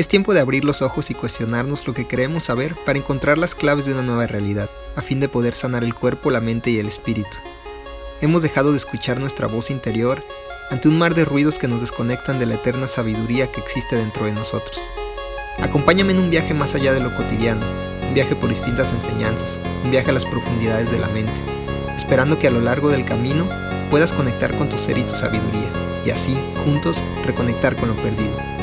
Es tiempo de abrir los ojos y cuestionarnos lo que queremos saber para encontrar las claves de una nueva realidad, a fin de poder sanar el cuerpo, la mente y el espíritu. Hemos dejado de escuchar nuestra voz interior ante un mar de ruidos que nos desconectan de la eterna sabiduría que existe dentro de nosotros. Acompáñame en un viaje más allá de lo cotidiano, un viaje por distintas enseñanzas, un viaje a las profundidades de la mente, esperando que a lo largo del camino puedas conectar con tu ser y tu sabiduría, y así, juntos, reconectar con lo perdido.